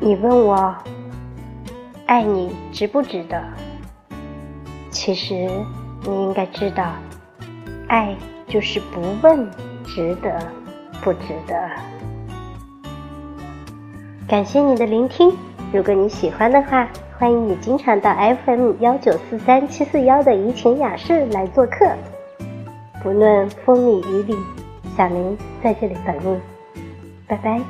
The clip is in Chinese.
你问我爱你值不值得？其实你应该知道，爱就是不问值得不值得。感谢你的聆听，如果你喜欢的话，欢迎你经常到 FM 幺九四三七四幺的怡情雅室来做客。不论风里雨里，小林在这里等你。拜拜。